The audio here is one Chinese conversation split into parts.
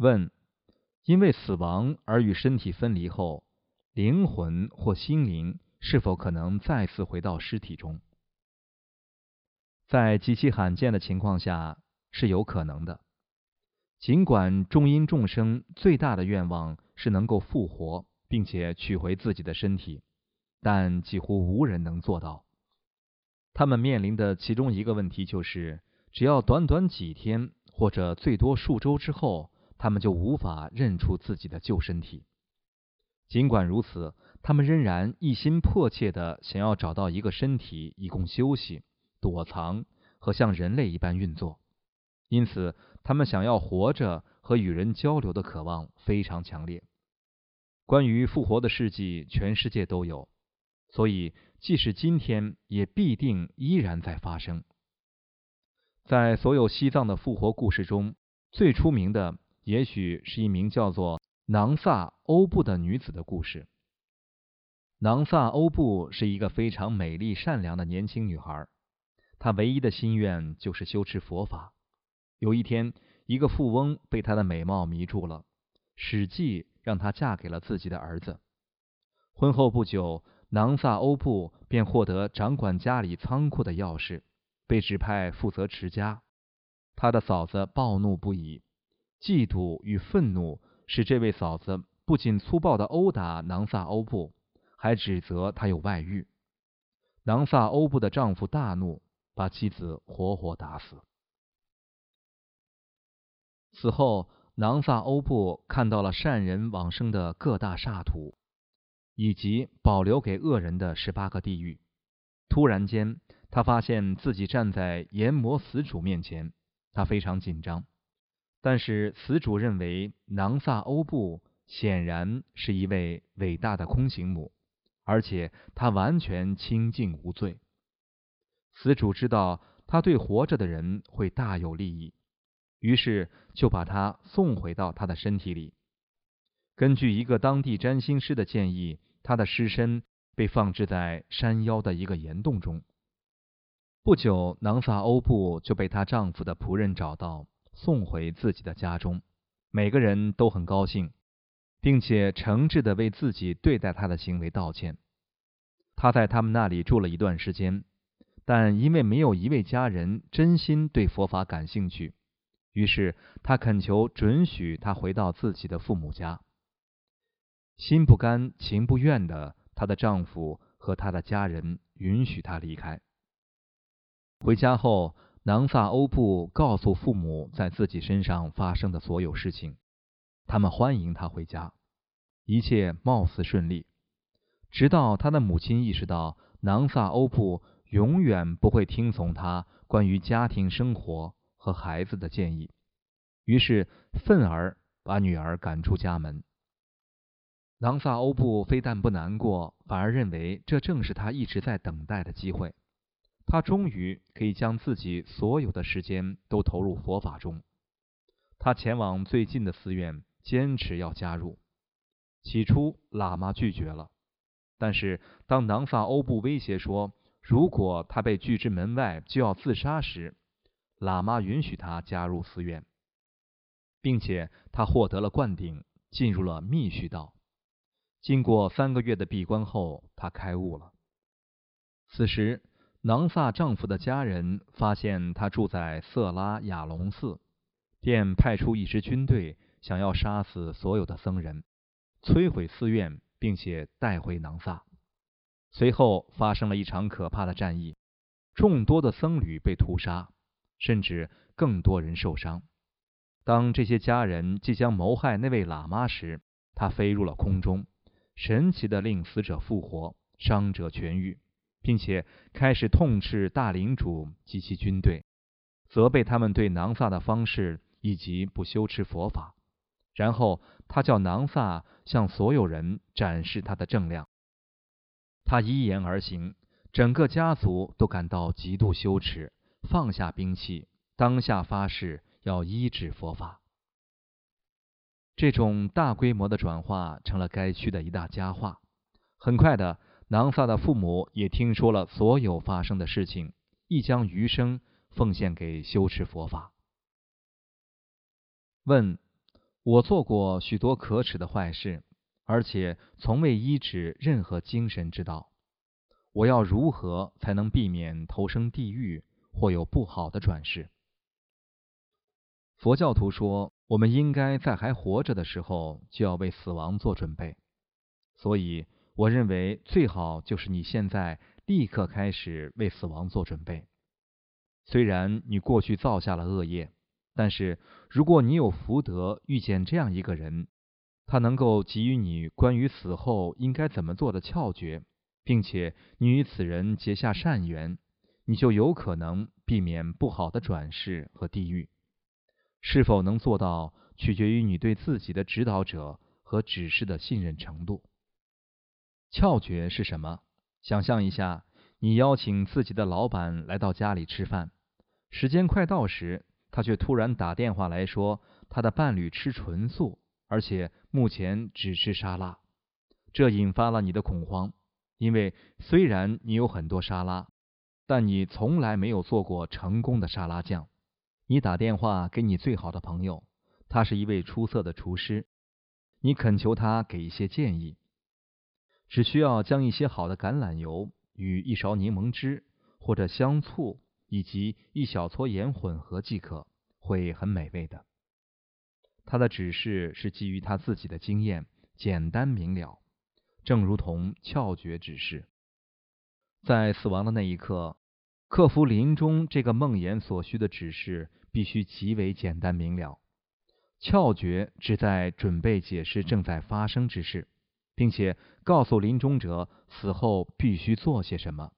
问：因为死亡而与身体分离后，灵魂或心灵是否可能再次回到尸体中？在极其罕见的情况下是有可能的。尽管众因众生最大的愿望是能够复活，并且取回自己的身体，但几乎无人能做到。他们面临的其中一个问题就是，只要短短几天或者最多数周之后，他们就无法认出自己的旧身体。尽管如此，他们仍然一心迫切地想要找到一个身体，以供休息、躲藏和像人类一般运作。因此，他们想要活着和与人交流的渴望非常强烈。关于复活的事迹，全世界都有，所以即使今天，也必定依然在发生。在所有西藏的复活故事中，最出名的也许是一名叫做囊萨欧布的女子的故事。囊萨欧布是一个非常美丽善良的年轻女孩，她唯一的心愿就是修持佛法。有一天，一个富翁被她的美貌迷住了，史记让她嫁给了自己的儿子。婚后不久，囊萨欧布便获得掌管家里仓库的钥匙，被指派负责持家。他的嫂子暴怒不已，嫉妒与愤怒使这位嫂子不仅粗暴地殴打囊萨欧布，还指责他有外遇。囊萨欧布的丈夫大怒，把妻子活活打死。此后，囊萨欧布看到了善人往生的各大刹土，以及保留给恶人的十八个地狱。突然间，他发现自己站在阎魔死主面前，他非常紧张。但是死主认为囊萨欧布显然是一位伟大的空行母，而且他完全清净无罪。死主知道他对活着的人会大有利益。于是就把他送回到他的身体里。根据一个当地占星师的建议，他的尸身被放置在山腰的一个岩洞中。不久，囊萨欧布就被她丈夫的仆人找到，送回自己的家中。每个人都很高兴，并且诚挚地为自己对待他的行为道歉。他在他们那里住了一段时间，但因为没有一位家人真心对佛法感兴趣。于是，他恳求准许他回到自己的父母家。心不甘情不愿的，她的丈夫和她的家人允许她离开。回家后，囊萨欧布告诉父母在自己身上发生的所有事情，他们欢迎他回家，一切貌似顺利。直到他的母亲意识到囊萨欧布永远不会听从他关于家庭生活。和孩子的建议，于是愤而把女儿赶出家门。囊萨欧布非但不难过，反而认为这正是他一直在等待的机会。他终于可以将自己所有的时间都投入佛法中。他前往最近的寺院，坚持要加入。起初，喇嘛拒绝了，但是当囊萨欧布威胁说，如果他被拒之门外，就要自杀时，喇嘛允许他加入寺院，并且他获得了灌顶，进入了密续道。经过三个月的闭关后，他开悟了。此时，囊萨丈夫的家人发现他住在色拉雅龙寺，便派出一支军队，想要杀死所有的僧人，摧毁寺院，并且带回囊萨。随后发生了一场可怕的战役，众多的僧侣被屠杀。甚至更多人受伤。当这些家人即将谋害那位喇嘛时，他飞入了空中，神奇的令死者复活，伤者痊愈，并且开始痛斥大领主及其军队，责备他们对囊萨的方式以及不修持佛法。然后他叫囊萨向所有人展示他的正量。他依言而行，整个家族都感到极度羞耻。放下兵器，当下发誓要医治佛法。这种大规模的转化成了该区的一大佳话。很快的，囊萨的父母也听说了所有发生的事情，亦将余生奉献给修持佛法。问：我做过许多可耻的坏事，而且从未医治任何精神之道。我要如何才能避免投生地狱或有不好的转世？佛教徒说，我们应该在还活着的时候就要为死亡做准备。所以，我认为最好就是你现在立刻开始为死亡做准备。虽然你过去造下了恶业，但是如果你有福德遇见这样一个人，他能够给予你关于死后应该怎么做的窍诀，并且你与此人结下善缘，你就有可能避免不好的转世和地狱。是否能做到，取决于你对自己的指导者和指示的信任程度。窍诀是什么？想象一下，你邀请自己的老板来到家里吃饭，时间快到时，他却突然打电话来说，他的伴侣吃纯素，而且目前只吃沙拉。这引发了你的恐慌，因为虽然你有很多沙拉，但你从来没有做过成功的沙拉酱。你打电话给你最好的朋友，他是一位出色的厨师，你恳求他给一些建议。只需要将一些好的橄榄油与一勺柠檬汁或者香醋以及一小撮盐混合即可，会很美味的。他的指示是基于他自己的经验，简单明了，正如同窍诀指示。在死亡的那一刻，克服临终这个梦魇所需的指示必须极为简单明了。窍诀旨在准备解释正在发生之事。并且告诉临终者死后必须做些什么。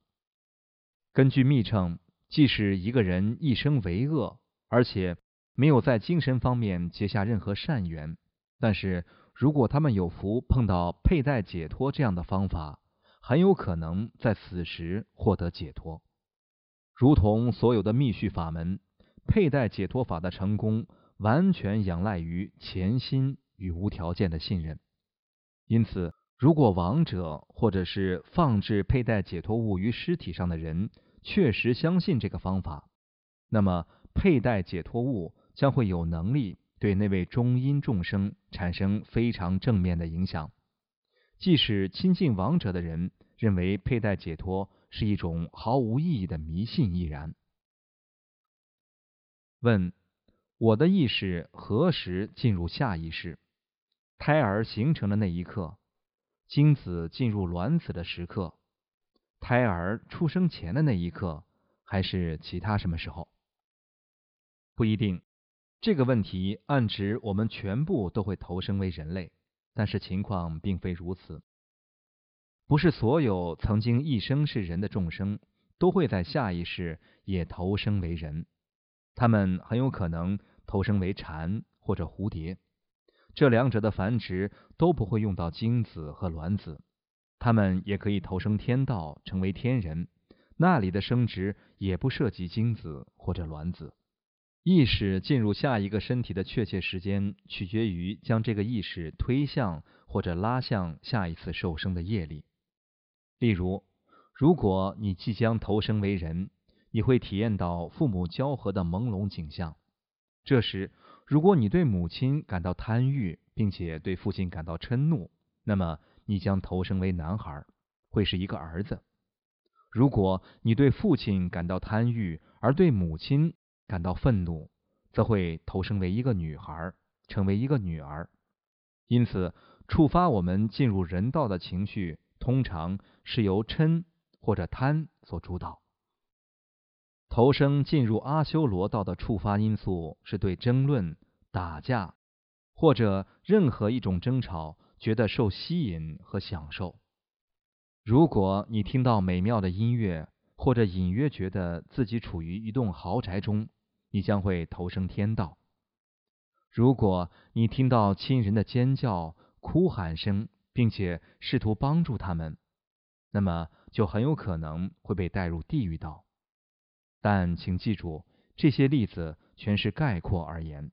根据密称，即使一个人一生为恶，而且没有在精神方面结下任何善缘，但是如果他们有福碰到佩戴解脱这样的方法，很有可能在死时获得解脱。如同所有的密续法门，佩戴解脱法的成功完全仰赖于潜心与无条件的信任。因此，如果亡者或者是放置佩戴解脱物于尸体上的人确实相信这个方法，那么佩戴解脱物将会有能力对那位中阴众生产生非常正面的影响。即使亲近亡者的人认为佩戴解脱是一种毫无意义的迷信亦然。问：我的意识何时进入下意识？胎儿形成的那一刻，精子进入卵子的时刻，胎儿出生前的那一刻，还是其他什么时候？不一定。这个问题暗指我们全部都会投生为人类，但是情况并非如此。不是所有曾经一生是人的众生都会在下一世也投生为人，他们很有可能投生为蝉或者蝴蝶。这两者的繁殖都不会用到精子和卵子，它们也可以投生天道，成为天人，那里的生殖也不涉及精子或者卵子。意识进入下一个身体的确切时间，取决于将这个意识推向或者拉向下一次受生的业力。例如，如果你即将投生为人，你会体验到父母交合的朦胧景象，这时。如果你对母亲感到贪欲，并且对父亲感到嗔怒，那么你将投生为男孩，会是一个儿子；如果你对父亲感到贪欲，而对母亲感到愤怒，则会投生为一个女孩，成为一个女儿。因此，触发我们进入人道的情绪，通常是由嗔或者贪所主导。投生进入阿修罗道的触发因素是对争论、打架或者任何一种争吵觉得受吸引和享受。如果你听到美妙的音乐，或者隐约觉得自己处于一栋豪宅中，你将会投生天道。如果你听到亲人的尖叫、哭喊声，并且试图帮助他们，那么就很有可能会被带入地狱道。但请记住，这些例子全是概括而言。